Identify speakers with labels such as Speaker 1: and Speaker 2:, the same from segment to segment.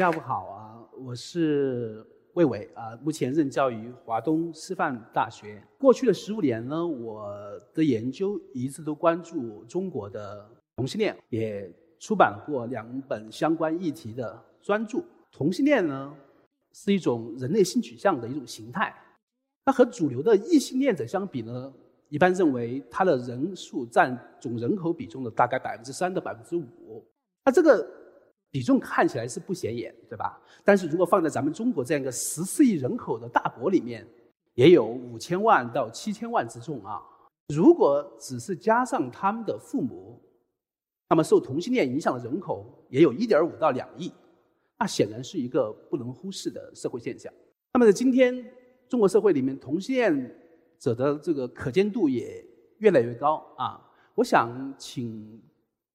Speaker 1: 下午好啊，我是魏伟啊，目前任教于华东师范大学。过去的十五年呢，我的研究一直都关注中国的同性恋，也出版过两本相关议题的专著。同性恋呢，是一种人类性取向的一种形态。那和主流的异性恋者相比呢，一般认为它的人数占总人口比重的大概百分之三到百分之五。那这个。比重看起来是不显眼，对吧？但是如果放在咱们中国这样一个十四亿人口的大国里面，也有五千万到七千万之众啊。如果只是加上他们的父母，那么受同性恋影响的人口也有一点五到两亿，那显然是一个不能忽视的社会现象。那么在今天中国社会里面，同性恋者的这个可见度也越来越高啊。我想请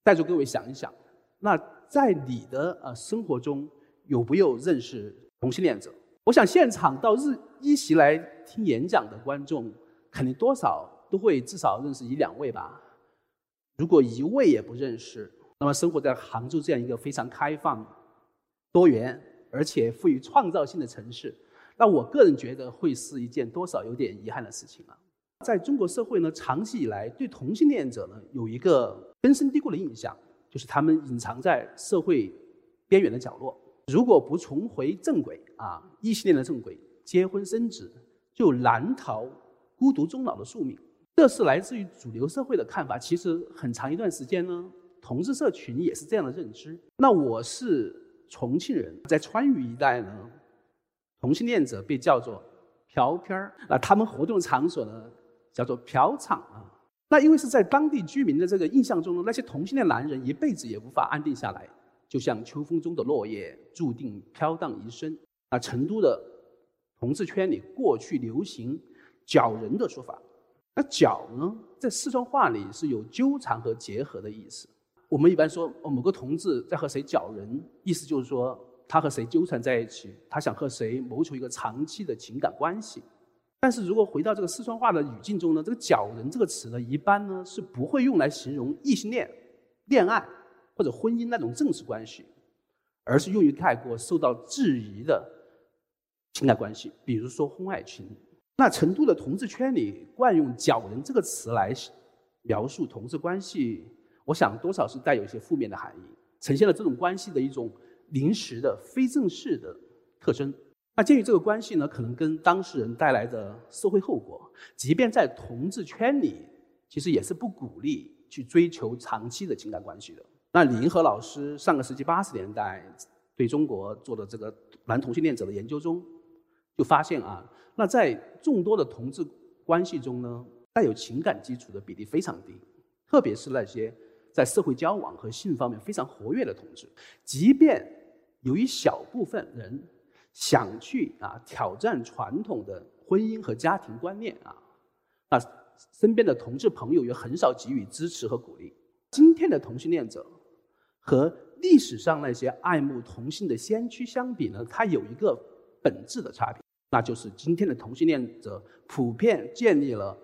Speaker 1: 带着各位想一想，那。在你的呃生活中，有没有认识同性恋者？我想现场到日一席来听演讲的观众，肯定多少都会至少认识一两位吧。如果一位也不认识，那么生活在杭州这样一个非常开放、多元而且富于创造性的城市，那我个人觉得会是一件多少有点遗憾的事情啊。在中国社会呢，长期以来对同性恋者呢有一个根深蒂固的印象。就是他们隐藏在社会边缘的角落，如果不重回正轨啊，异性恋的正轨，结婚生子，就难逃孤独终老的宿命。这是来自于主流社会的看法。其实很长一段时间呢，同志社群也是这样的认知。那我是重庆人，在川渝一带呢，同性恋者被叫做嫖片儿，那他们活动场所呢叫做嫖场啊。那因为是在当地居民的这个印象中呢，那些同性恋男人一辈子也无法安定下来，就像秋风中的落叶，注定飘荡一生。啊，成都的同志圈里过去流行“搅人”的说法，那“搅”呢，在四川话里是有纠缠和结合的意思。我们一般说，某个同志在和谁搅人，意思就是说他和谁纠缠在一起，他想和谁谋求一个长期的情感关系。但是如果回到这个四川话的语境中呢，这个“角人”这个词呢，一般呢是不会用来形容异性恋、恋爱或者婚姻那种正式关系，而是用于概括受到质疑的情感关系，比如说婚外情。那成都的同志圈里惯用“角人”这个词来描述同志关系，我想多少是带有一些负面的含义，呈现了这种关系的一种临时的、非正式的特征。那鉴于这个关系呢，可能跟当事人带来的社会后果，即便在同志圈里，其实也是不鼓励去追求长期的情感关系的。那李银河老师上个世纪八十年代对中国做的这个男同性恋者的研究中，就发现啊，那在众多的同志关系中呢，带有情感基础的比例非常低，特别是那些在社会交往和性方面非常活跃的同志，即便有一小部分人。想去啊挑战传统的婚姻和家庭观念啊，那身边的同志朋友也很少给予支持和鼓励。今天的同性恋者和历史上那些爱慕同性的先驱相比呢，它有一个本质的差别，那就是今天的同性恋者普遍建立了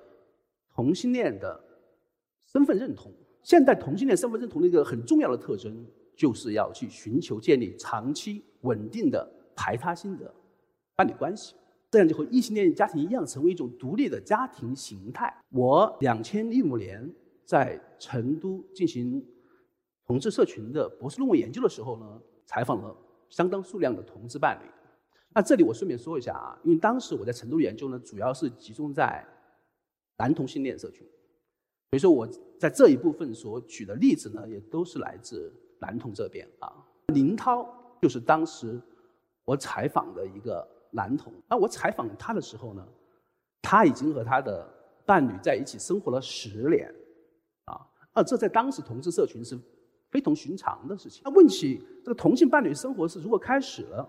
Speaker 1: 同性恋的身份认同。现代同性恋身份认同的一个很重要的特征，就是要去寻求建立长期稳定的。排他性的伴侣关系，这样就和异性恋家庭一样，成为一种独立的家庭形态。我两千一五年在成都进行同志社群的博士论文研究的时候呢，采访了相当数量的同志伴侣。那这里我顺便说一下啊，因为当时我在成都研究呢，主要是集中在男同性恋社群，所以说我在这一部分所举的例子呢，也都是来自男同这边啊。林涛就是当时。我采访的一个男同，那我采访他的时候呢，他已经和他的伴侣在一起生活了十年，啊，啊，这在当时同志社群是非同寻常的事情。那问起这个同性伴侣生活是如何开始了，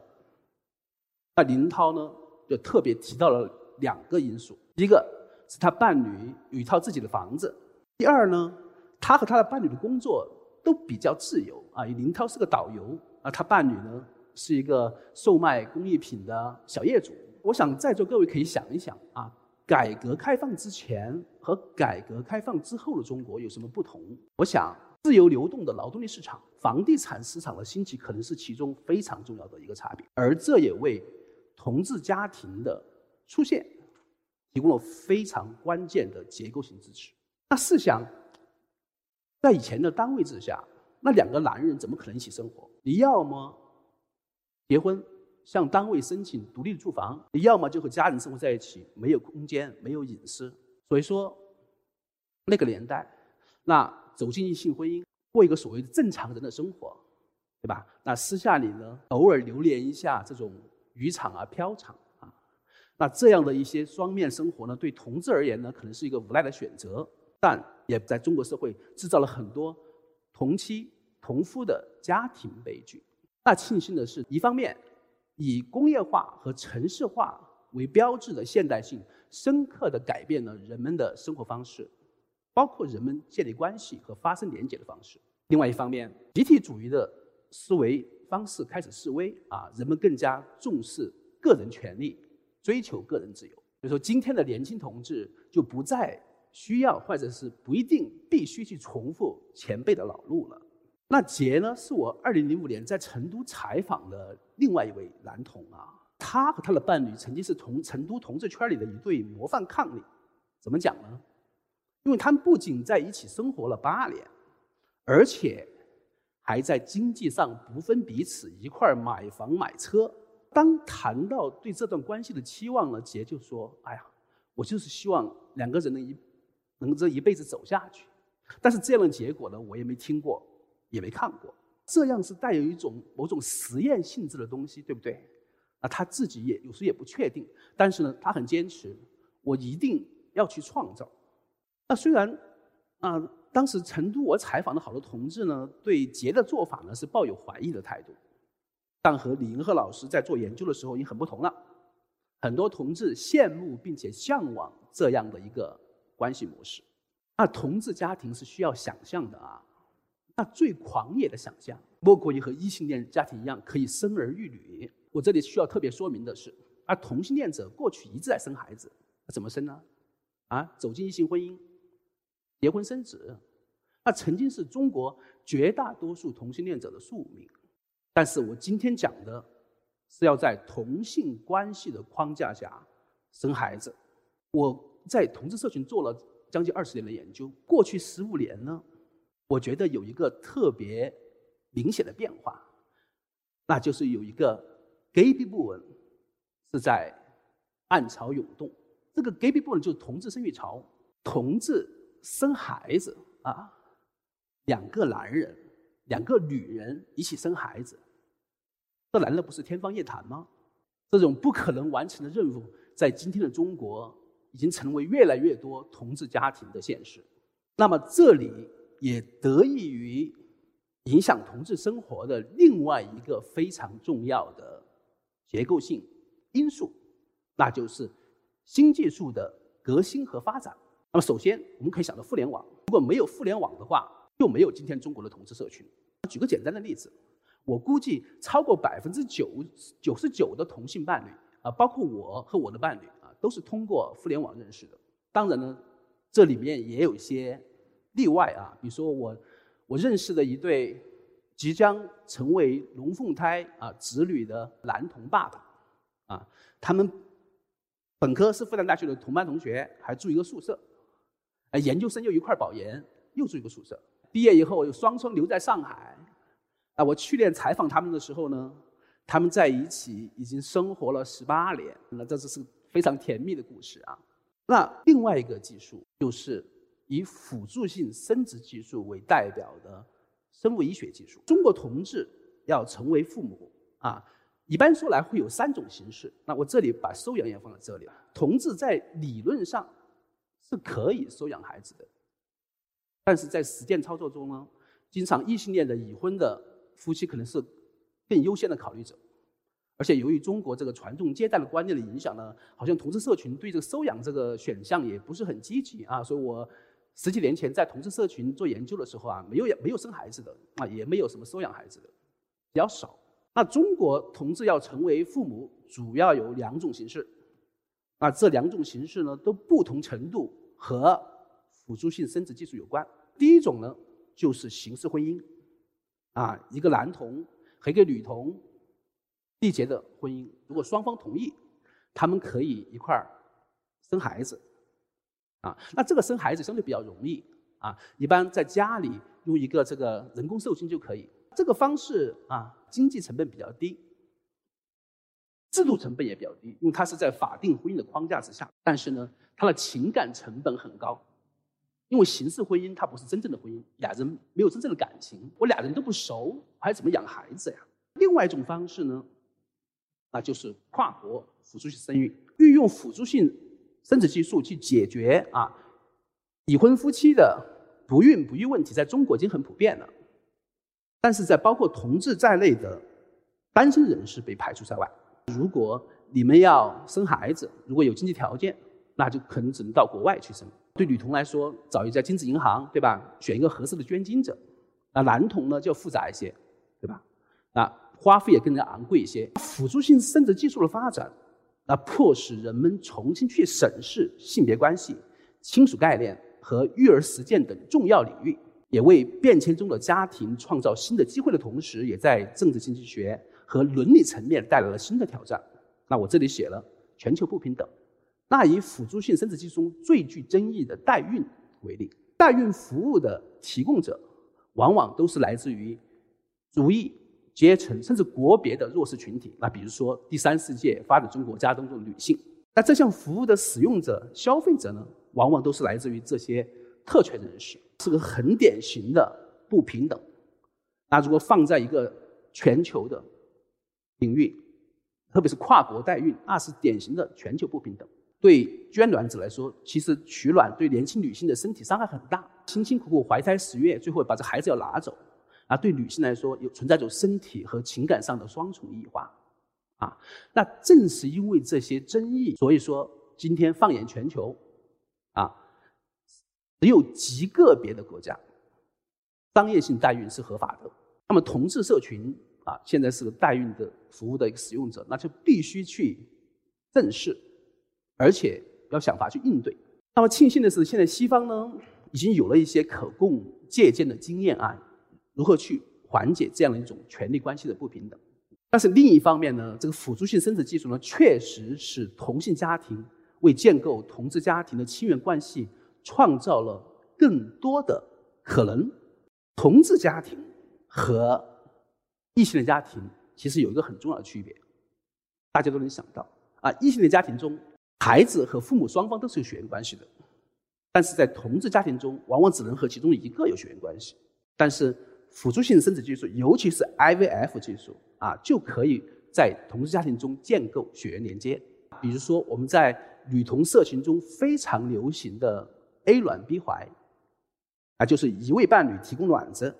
Speaker 1: 那林涛呢就特别提到了两个因素：一个是他伴侣有一套自己的房子；第二呢，他和他的伴侣的工作都比较自由啊。林涛是个导游，啊，他伴侣呢。是一个售卖工艺品的小业主。我想在座各位可以想一想啊，改革开放之前和改革开放之后的中国有什么不同？我想自由流动的劳动力市场、房地产市场的兴起，可能是其中非常重要的一个差别，而这也为同志家庭的出现提供了非常关键的结构性支持。那试想，在以前的单位制下，那两个男人怎么可能一起生活？你要么结婚，向单位申请独立的住房；你要么就和家人生活在一起，没有空间，没有隐私。所以说，那个年代，那。走进异性婚姻，过一个所谓的正常人的生活，对吧？那私下里呢，偶尔流连一下这种渔场啊、漂场啊，那这样的一些双面生活呢，对同志而言呢，可能是一个无奈的选择，但也在中国社会制造了很多同妻同夫的家庭悲剧。那庆幸的是，一方面以工业化和城市化为标志的现代性，深刻的改变了人们的生活方式。包括人们建立关系和发生连结的方式。另外一方面，集体主义的思维方式开始式微啊，人们更加重视个人权利，追求个人自由。比如说，今天的年轻同志就不再需要或者是不一定必须去重复前辈的老路了。那杰呢，是我2005年在成都采访的另外一位男同啊，他和他的伴侣曾经是同成都同志圈里的一对模范伉俪。怎么讲呢？因为他们不仅在一起生活了八年，而且还在经济上不分彼此，一块儿买房买车。当谈到对这段关系的期望呢，杰就说：“哎呀，我就是希望两个人能一能这一辈子走下去。但是这样的结果呢，我也没听过，也没看过。这样是带有一种某种实验性质的东西，对不对？啊，他自己也有时也不确定，但是呢，他很坚持，我一定要去创造。”那虽然，啊，当时成都我采访的好多同志呢，对杰的做法呢是抱有怀疑的态度，但和李银河老师在做研究的时候已经很不同了。很多同志羡慕并且向往这样的一个关系模式。那同志家庭是需要想象的啊，那最狂野的想象，莫过于和异性恋家庭一样可以生儿育女。我这里需要特别说明的是，而同性恋者过去一直在生孩子，怎么生呢？啊，走进异性婚姻。结婚生子，那曾经是中国绝大多数同性恋者的宿命。但是我今天讲的是要在同性关系的框架下生孩子。我在同志社群做了将近二十年的研究，过去十五年呢，我觉得有一个特别明显的变化，那就是有一个 gay 部分是在暗潮涌动。这个 gay 部分就是同志生育潮，同志。生孩子啊，两个男人，两个女人一起生孩子，这难道不是天方夜谭吗？这种不可能完成的任务，在今天的中国已经成为越来越多同志家庭的现实。那么，这里也得益于影响同志生活的另外一个非常重要的结构性因素，那就是新技术的革新和发展。那么，首先我们可以想到互联网。如果没有互联网的话，就没有今天中国的同志社群。举个简单的例子，我估计超过百分之九九十九的同性伴侣啊，包括我和我的伴侣啊，都是通过互联网认识的。当然呢，这里面也有一些例外啊，比如说我我认识的一对即将成为龙凤胎啊子女的男童爸爸啊，他们本科是复旦大学的同班同学，还住一个宿舍。哎，研究生又一块保研，又住一个宿舍。毕业以后又双双留在上海。啊，我去年采访他们的时候呢，他们在一起已经生活了十八年，那这是非常甜蜜的故事啊。那另外一个技术就是以辅助性生殖技术为代表的生物医学技术。中国同志要成为父母啊，一般说来会有三种形式。那我这里把收养也放在这里了。同志在理论上。是可以收养孩子的，但是在实践操作中呢，经常异性恋的已婚的夫妻可能是更优先的考虑者，而且由于中国这个传宗接代的观念的影响呢，好像同志社群对这个收养这个选项也不是很积极啊。所以我十几年前在同志社群做研究的时候啊，没有没有生孩子的啊，也没有什么收养孩子的，比较少。那中国同志要成为父母，主要有两种形式，那这两种形式呢，都不同程度。和辅助性生殖技术有关。第一种呢，就是形式婚姻，啊，一个男童和一个女童缔结的婚姻，如果双方同意，他们可以一块儿生孩子，啊，那这个生孩子相对比较容易，啊，一般在家里用一个这个人工受精就可以，这个方式啊，经济成本比较低。制度成本也比较低，因为它是在法定婚姻的框架之下。但是呢，它的情感成本很高，因为形式婚姻它不是真正的婚姻，俩人没有真正的感情，我俩人都不熟，我还怎么养孩子呀？另外一种方式呢，那就是跨国辅助性生育，运用辅助性生殖技术去解决啊已婚夫妻的不孕不育问题，在中国已经很普遍了，但是在包括同志在内的单身人士被排除在外。如果你们要生孩子，如果有经济条件，那就可能只能到国外去生。对女童来说，找一家精子银行，对吧？选一个合适的捐精者。那男童呢，就复杂一些，对吧？啊，花费也更加昂贵一些。辅助性生殖技术的发展，那迫使人们重新去审视性别关系、亲属概念和育儿实践等重要领域，也为变迁中的家庭创造新的机会的同时，也在政治经济学。和伦理层面带来了新的挑战。那我这里写了全球不平等。那以辅助性生殖技术中最具争议的代孕为例，代孕服务的提供者往往都是来自于族裔、阶层甚至国别的弱势群体。那比如说第三世界发展中国家当中的女性。那这项服务的使用者、消费者呢，往往都是来自于这些特权人士，是个很典型的不平等。那如果放在一个全球的，领域，特别是跨国代孕，那是典型的全球不平等。对捐卵者来说，其实取卵对年轻女性的身体伤害很大，辛辛苦苦怀胎十月，最后把这孩子要拿走，啊，对女性来说有存在着身体和情感上的双重异化，啊，那正是因为这些争议，所以说今天放眼全球，啊，只有极个别的国家，商业性代孕是合法的，那么同志社群。啊，现在是代孕的服务的一个使用者，那就必须去正视，而且要想法去应对。那么庆幸的是，现在西方呢已经有了一些可供借鉴的经验啊，如何去缓解这样的一种权力关系的不平等。但是另一方面呢，这个辅助性生殖技术呢，确实是同性家庭为建构同志家庭的亲缘关系创造了更多的可能。同志家庭和异性的家庭其实有一个很重要的区别，大家都能想到啊，异性的家庭中，孩子和父母双方都是有血缘关系的，但是在同志家庭中，往往只能和其中一个有血缘关系。但是辅助性生殖技术，尤其是 IVF 技术啊，就可以在同志家庭中建构血缘连接。比如说，我们在女同社群中非常流行的 A 卵 B 怀，啊，就是一位伴侣提供卵子。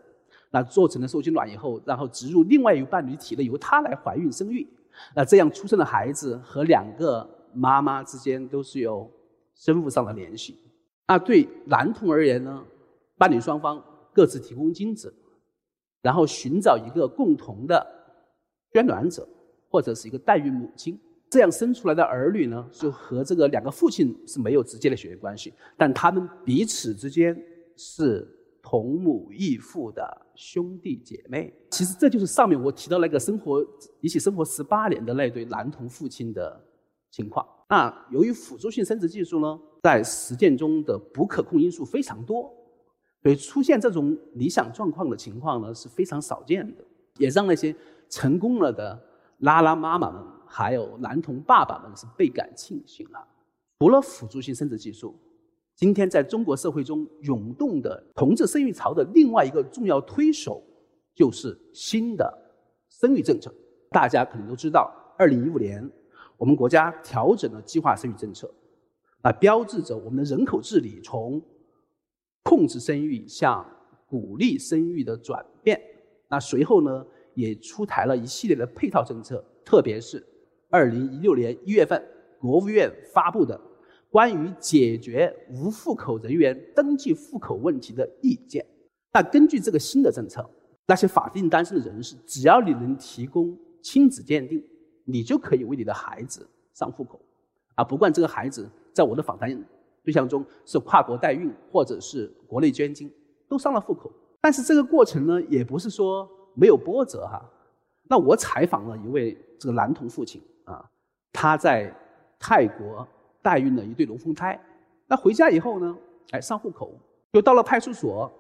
Speaker 1: 那做成了受精卵以后，然后植入另外一个伴侣体内，由他来怀孕生育。那这样出生的孩子和两个妈妈之间都是有生物上的联系。那对男童而言呢，伴侣双方各自提供精子，然后寻找一个共同的捐卵者或者是一个代孕母亲，这样生出来的儿女呢，就和这个两个父亲是没有直接的血缘关系，但他们彼此之间是。同母异父的兄弟姐妹，其实这就是上面我提到那个生活一起生活十八年的那对男童父亲的情况。那由于辅助性生殖技术呢，在实践中的不可控因素非常多，所以出现这种理想状况的情况呢是非常少见的，也让那些成功了的拉拉妈妈们还有男童爸爸们是倍感庆幸啊。除了辅助性生殖技术。今天在中国社会中涌动的同志生育潮的另外一个重要推手，就是新的生育政策。大家可能都知道，二零一五年我们国家调整了计划生育政策，啊，标志着我们的人口治理从控制生育向鼓励生育的转变。那随后呢，也出台了一系列的配套政策，特别是二零一六年一月份国务院发布的。关于解决无户口人员登记户口问题的意见。那根据这个新的政策，那些法定单身的人士，只要你能提供亲子鉴定，你就可以为你的孩子上户口。啊，不管这个孩子在我的访谈对象中是跨国代孕或者是国内捐精，都上了户口。但是这个过程呢，也不是说没有波折哈。那我采访了一位这个男童父亲啊，他在泰国代孕了一对龙凤胎。那回家以后呢，哎，上户口，就到了派出所，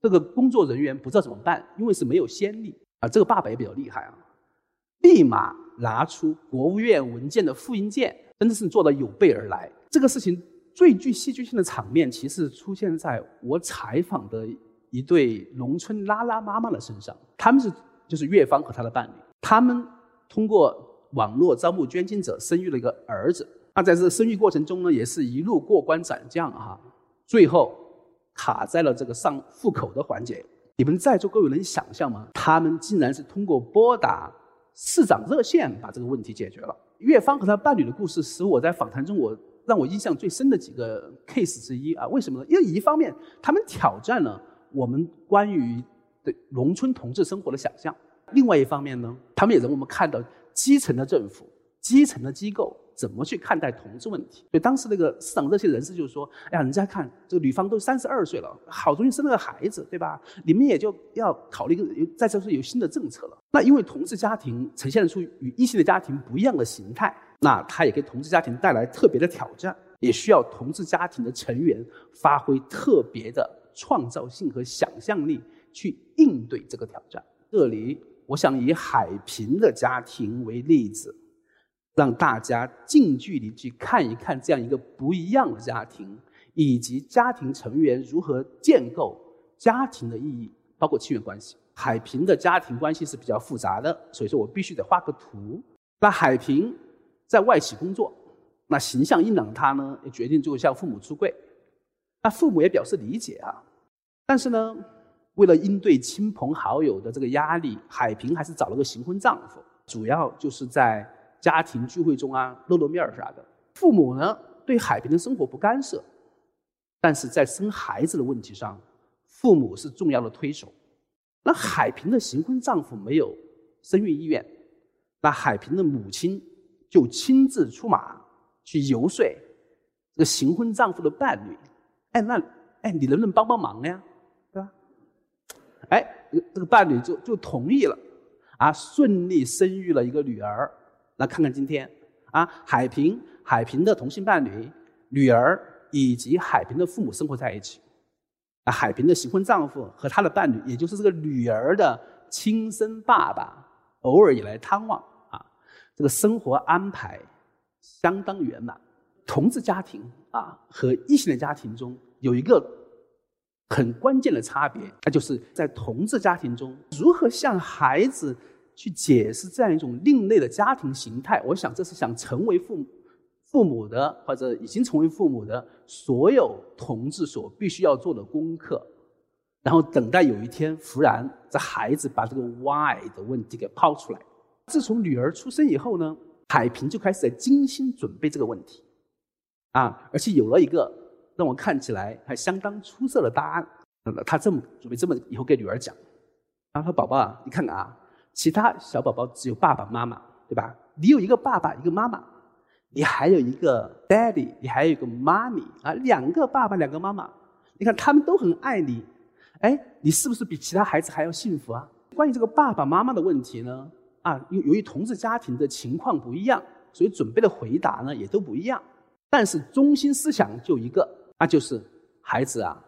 Speaker 1: 这个工作人员不知道怎么办，因为是没有先例啊。这个爸爸也比较厉害啊，立马拿出国务院文件的复印件，真的是做的有备而来。这个事情最具戏剧性的场面，其实出现在我采访的一对农村拉拉妈妈的身上。他们是就是岳芳和他的伴侣，他们通过网络招募捐精者，生育了一个儿子。那在这生育过程中呢，也是一路过关斩将哈，最后卡在了这个上户口的环节。你们在座各位能想象吗？他们竟然是通过拨打市长热线把这个问题解决了。岳芳和他伴侣的故事，使我在访谈中我让我印象最深的几个 case 之一啊。为什么呢？因为一方面他们挑战了我们关于对农村同志生活的想象，另外一方面呢，他们也让我们看到基层的政府、基层的机构。怎么去看待同志问题？所以当时那个市场热线人士就说：“哎呀，人家看这个女方都三十二岁了，好容易生了个孩子，对吧？你们也就要考虑一个，再就是有新的政策了。那因为同志家庭呈现出与异性的家庭不一样的形态，那它也给同志家庭带来特别的挑战，也需要同志家庭的成员发挥特别的创造性和想象力去应对这个挑战。这里我想以海平的家庭为例子。”让大家近距离去看一看这样一个不一样的家庭，以及家庭成员如何建构家庭的意义，包括亲缘关系。海平的家庭关系是比较复杂的，所以说我必须得画个图。那海平在外企工作，那形象硬朗的他呢，也决定就向父母出柜。那父母也表示理解啊，但是呢，为了应对亲朋好友的这个压力，海平还是找了个行婚丈夫，主要就是在。家庭聚会中啊，露露面儿啥的。父母呢，对海平的生活不干涉，但是在生孩子的问题上，父母是重要的推手。那海平的新婚丈夫没有生育意愿，那海平的母亲就亲自出马去游说这个新婚丈夫的伴侣。哎，那哎，你能不能帮帮忙呀？对吧？哎，这个伴侣就就同意了，啊，顺利生育了一个女儿。那看看今天，啊，海平、海平的同性伴侣、女儿以及海平的父母生活在一起。啊，海平的新婚丈夫和他的伴侣，也就是这个女儿的亲生爸爸，偶尔也来探望。这个生活安排相当圆满。同志家庭啊和异性的家庭中有一个很关键的差别，那就是在同志家庭中如何向孩子。去解释这样一种另类的家庭形态，我想这是想成为父母父母的或者已经成为父母的所有同志所必须要做的功课，然后等待有一天，忽然这孩子把这个 why 的问题给抛出来。自从女儿出生以后呢，海平就开始在精心准备这个问题，啊，而且有了一个让我看起来还相当出色的答案。他这么准备，这么以后给女儿讲，他说：“宝宝啊，你看看啊。”其他小宝宝只有爸爸妈妈，对吧？你有一个爸爸，一个妈妈，你还有一个 daddy，你还有一个妈咪啊，两个爸爸，两个妈妈。你看他们都很爱你，哎，你是不是比其他孩子还要幸福啊？关于这个爸爸妈妈的问题呢，啊，由由于同志家庭的情况不一样，所以准备的回答呢也都不一样。但是中心思想就一个，那就是孩子啊，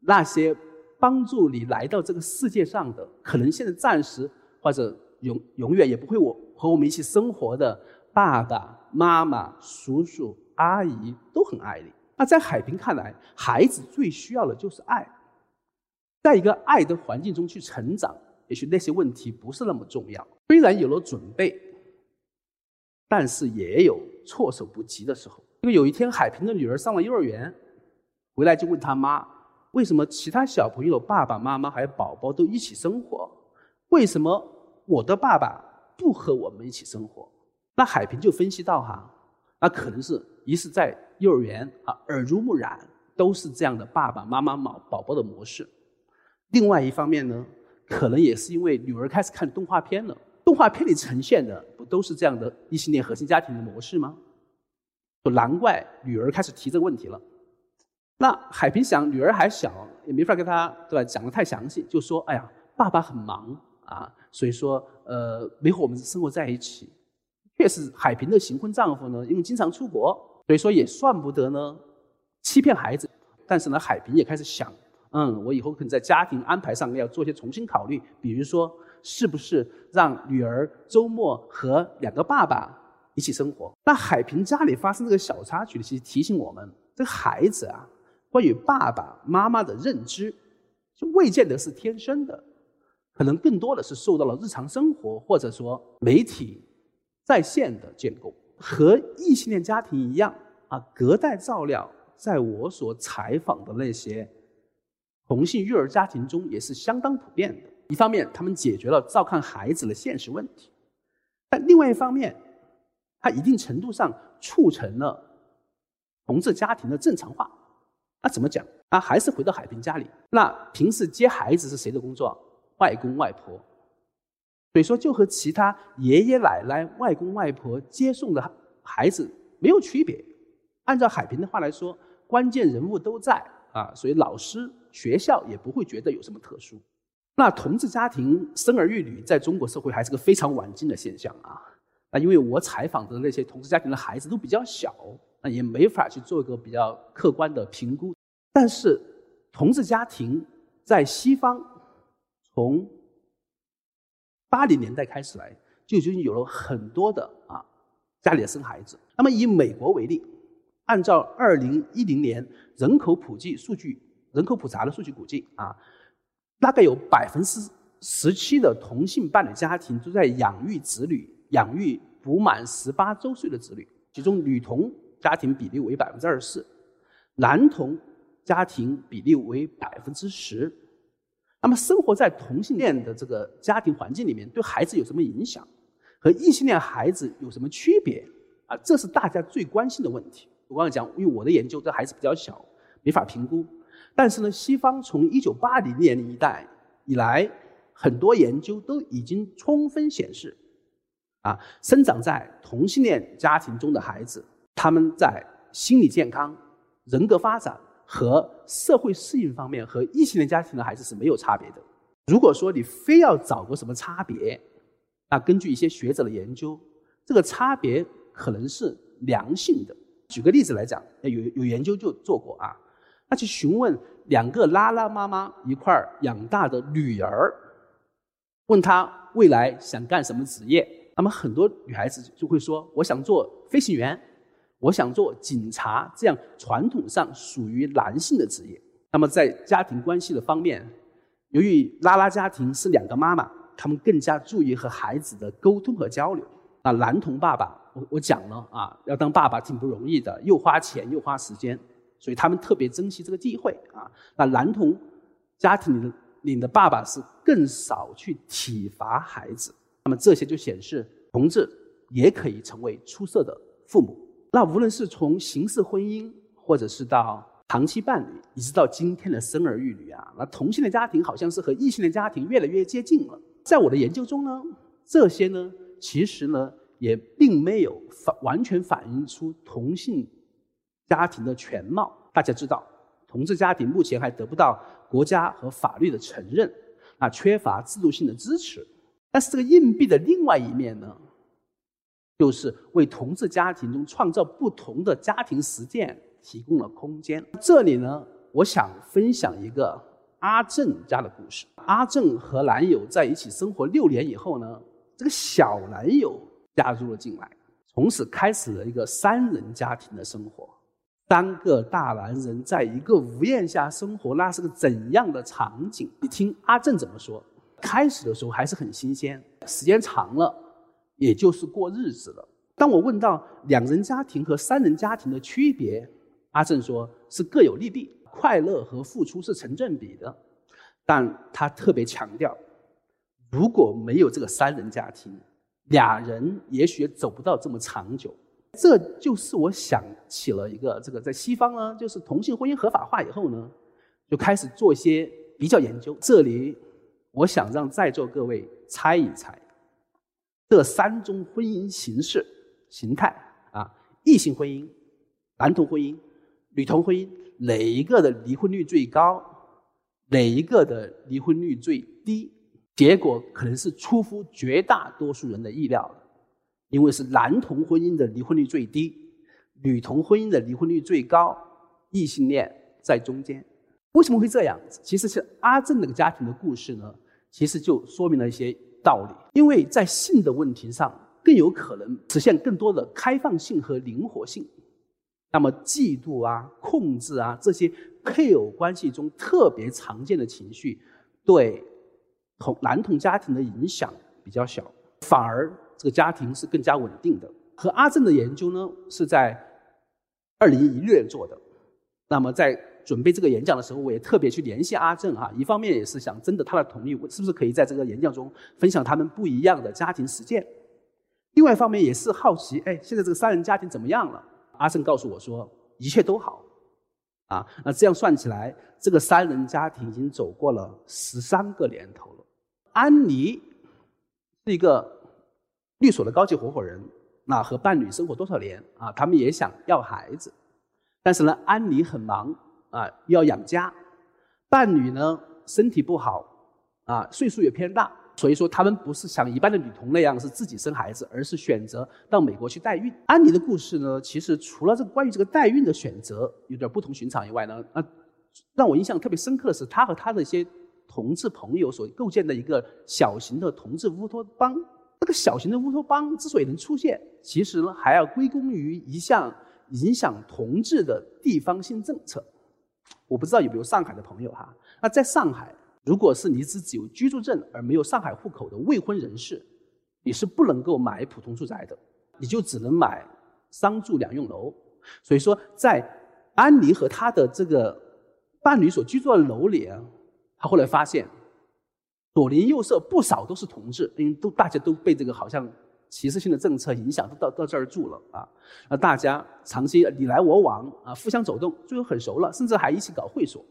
Speaker 1: 那些帮助你来到这个世界上的，可能现在暂时。或者永永远也不会我和我们一起生活的爸爸妈妈、叔叔阿姨都很爱你。那在海平看来，孩子最需要的就是爱，在一个爱的环境中去成长，也许那些问题不是那么重要。虽然有了准备，但是也有措手不及的时候。因为有一天，海平的女儿上了幼儿园，回来就问他妈：“为什么其他小朋友爸爸妈妈还有宝宝都一起生活？”为什么我的爸爸不和我们一起生活？那海平就分析到哈，那可能是一是在幼儿园啊耳濡目染，都是这样的爸爸妈妈宝宝宝的模式。另外一方面呢，可能也是因为女儿开始看动画片了，动画片里呈现的不都是这样的异性恋核心家庭的模式吗？就难怪女儿开始提这个问题了。那海平想，女儿还小，也没法跟她对吧讲的太详细，就说：“哎呀，爸爸很忙啊，所以说呃没和我们生活在一起。”确实，海平的新婚丈夫呢，因为经常出国，所以说也算不得呢欺骗孩子。但是呢，海平也开始想，嗯，我以后可能在家庭安排上要做些重新考虑，比如说是不是让女儿周末和两个爸爸一起生活。那海平家里发生这个小插曲，其实提醒我们，这个孩子啊，关于爸爸妈妈的认知，就未见得是天生的，可能更多的是受到了日常生活或者说媒体。在线的建构和异性恋家庭一样啊，隔代照料，在我所采访的那些同性育儿家庭中也是相当普遍的。一方面，他们解决了照看孩子的现实问题；但另外一方面，它一定程度上促成了同志家庭的正常化。那怎么讲？啊，还是回到海平家里，那平时接孩子是谁的工作？外公外婆。所以说，就和其他爷爷奶奶、外公外婆接送的孩子没有区别。按照海平的话来说，关键人物都在啊，所以老师、学校也不会觉得有什么特殊。那同志家庭生儿育女在中国社会还是个非常晚近的现象啊。那因为我采访的那些同志家庭的孩子都比较小，那也没法去做一个比较客观的评估。但是，同志家庭在西方从八零年代开始来，就已经有了很多的啊，家里的生孩子。那么以美国为例，按照二零一零年人口普及数据、人口普查的数据估计啊，大概有百分之十七的同性伴侣家庭都在养育子女，养育不满十八周岁的子女。其中女童家庭比例为百分之二十四，男童家庭比例为百分之十。那么生活在同性恋的这个家庭环境里面，对孩子有什么影响？和异性恋孩子有什么区别？啊，这是大家最关心的问题。我刚才讲，因为我的研究，这孩子比较小，没法评估。但是呢，西方从一九八零年一代以来，很多研究都已经充分显示，啊，生长在同性恋家庭中的孩子，他们在心理健康、人格发展。和社会适应方面，和异性恋家庭的孩子是没有差别的。如果说你非要找个什么差别，那根据一些学者的研究，这个差别可能是良性的。举个例子来讲，有有研究就做过啊，他去询问两个拉拉妈妈一块儿养大的女儿，问她未来想干什么职业，那么很多女孩子就会说：“我想做飞行员。”我想做警察，这样传统上属于男性的职业。那么在家庭关系的方面，由于拉拉家庭是两个妈妈，他们更加注意和孩子的沟通和交流。那男童爸爸，我我讲了啊，要当爸爸挺不容易的，又花钱又花时间，所以他们特别珍惜这个机会啊。那男童家庭里的你的爸爸是更少去体罚孩子。那么这些就显示，同志也可以成为出色的父母。那无论是从形式婚姻，或者是到长期伴侣，一直到今天的生儿育女啊，那同性的家庭好像是和异性的家庭越来越接近了。在我的研究中呢，这些呢，其实呢，也并没有反完全反映出同性家庭的全貌。大家知道，同志家庭目前还得不到国家和法律的承认，啊，缺乏制度性的支持。但是这个硬币的另外一面呢？就是为同志家庭中创造不同的家庭实践提供了空间。这里呢，我想分享一个阿正家的故事。阿正和男友在一起生活六年以后呢，这个小男友加入了进来，从此开始了一个三人家庭的生活。三个大男人在一个屋檐下生活，那是个怎样的场景？你听阿正怎么说？开始的时候还是很新鲜，时间长了。也就是过日子了。当我问到两人家庭和三人家庭的区别，阿正说是各有利弊，快乐和付出是成正比的。但他特别强调，如果没有这个三人家庭，俩人也许走不到这么长久。这就是我想起了一个这个在西方呢，就是同性婚姻合法化以后呢，就开始做一些比较研究。这里我想让在座各位猜一猜。这三种婚姻形式、形态啊，异性婚姻、男同婚姻、女同婚姻，哪一个的离婚率最高，哪一个的离婚率最低？结果可能是出乎绝大多数人的意料的，因为是男同婚姻的离婚率最低，女同婚姻的离婚率最高，异性恋在中间。为什么会这样？其实是阿正那个家庭的故事呢，其实就说明了一些道理。因为在性的问题上，更有可能实现更多的开放性和灵活性。那么，嫉妒啊、控制啊这些配偶关系中特别常见的情绪，对同男同家庭的影响比较小，反而这个家庭是更加稳定的。和阿正的研究呢，是在二零一六年做的。那么在准备这个演讲的时候，我也特别去联系阿正啊，一方面也是想征得他的同意，我是不是可以在这个演讲中分享他们不一样的家庭实践？另外一方面也是好奇，哎，现在这个三人家庭怎么样了？阿正告诉我说，一切都好，啊，那这样算起来，这个三人家庭已经走过了十三个年头了。安妮是一个律所的高级合伙人，那和伴侣生活多少年啊？他们也想要孩子，但是呢，安妮很忙啊，要养家，伴侣呢身体不好啊，岁数也偏大。所以说，他们不是像一般的女童那样是自己生孩子，而是选择到美国去代孕。安妮的故事呢，其实除了这个关于这个代孕的选择有点不同寻常以外呢，啊，让我印象特别深刻的是，她和她的一些同志朋友所构建的一个小型的同志乌托邦。这个小型的乌托邦之所以能出现，其实呢，还要归功于一项影响同志的地方性政策。我不知道有没有上海的朋友哈？那在上海。如果是你是只有居住证而没有上海户口的未婚人士，你是不能够买普通住宅的，你就只能买商住两用楼。所以说，在安妮和她的这个伴侣所居住的楼里啊，他后来发现左邻右舍不少都是同志，因为都大家都被这个好像歧视性的政策影响，都到到这儿住了啊。那大家长期你来我往啊，互相走动，最后很熟了，甚至还一起搞会所。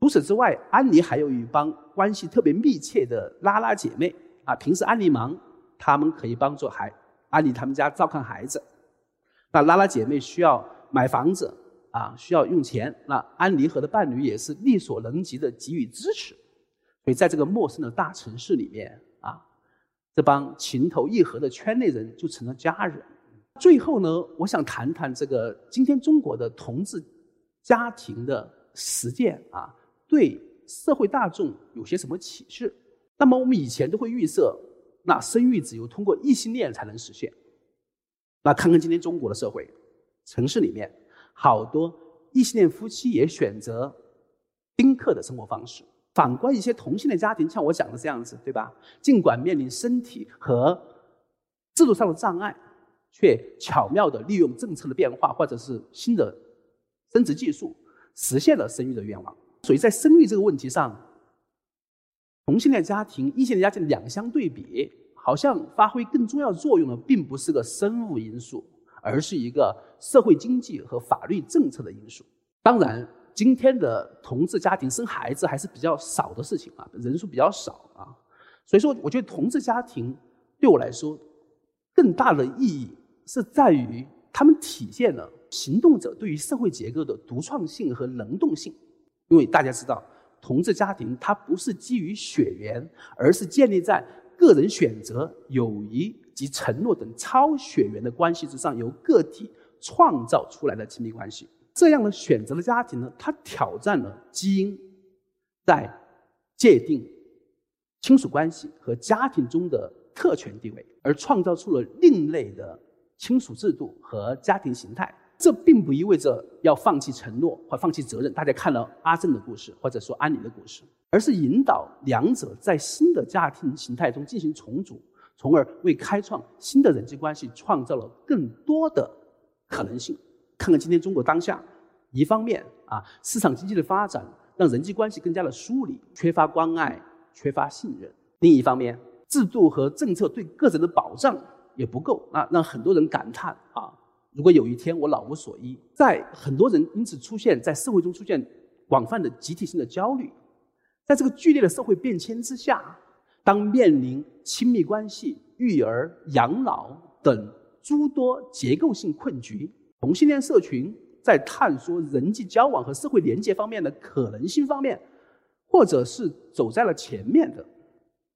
Speaker 1: 除此之外，安妮还有一帮关系特别密切的拉拉姐妹啊。平时安妮忙，她们可以帮助孩安妮他们家照看孩子。那拉拉姐妹需要买房子啊，需要用钱，那安妮和的伴侣也是力所能及的给予支持。所以在这个陌生的大城市里面啊，这帮情投意合的圈内人就成了家人。最后呢，我想谈谈这个今天中国的同志家庭的实践啊。对社会大众有些什么启示？那么我们以前都会预设，那生育只有通过异性恋才能实现。那看看今天中国的社会，城市里面好多异性恋夫妻也选择丁克的生活方式。反观一些同性恋家庭，像我讲的这样子，对吧？尽管面临身体和制度上的障碍，却巧妙的利用政策的变化或者是新的生殖技术，实现了生育的愿望。所以在生育这个问题上，同性恋家庭、异性恋家庭两相对比，好像发挥更重要作用的，并不是个生物因素，而是一个社会经济和法律政策的因素。当然，今天的同志家庭生孩子还是比较少的事情啊，人数比较少啊。所以说，我觉得同志家庭对我来说，更大的意义是在于他们体现了行动者对于社会结构的独创性和能动性。因为大家知道，同志家庭它不是基于血缘，而是建立在个人选择、友谊及承诺等超血缘的关系之上，由个体创造出来的亲密关系。这样的选择的家庭呢，它挑战了基因在界定亲属关系和家庭中的特权地位，而创造出了另类的亲属制度和家庭形态。这并不意味着要放弃承诺或放弃责任。大家看了阿正的故事，或者说安妮的故事，而是引导两者在新的家庭形态中进行重组，从而为开创新的人际关系创造了更多的可能性。看看今天中国当下，一方面啊，市场经济的发展让人际关系更加的疏离，缺乏关爱，缺乏信任；另一方面，制度和政策对个人的保障也不够啊，让很多人感叹啊。如果有一天我老无所依，在很多人因此出现在社会中出现广泛的集体性的焦虑，在这个剧烈的社会变迁之下，当面临亲密关系、育儿、养老等诸多结构性困局，同性恋社群在探索人际交往和社会连接方面的可能性方面，或者是走在了前面的，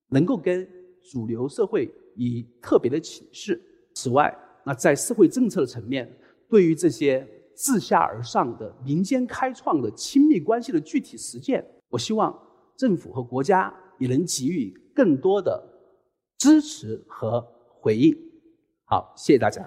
Speaker 1: 能够跟主流社会以特别的启示。此外，那在社会政策的层面，对于这些自下而上的民间开创的亲密关系的具体实践，我希望政府和国家也能给予更多的支持和回应。好，谢谢大家。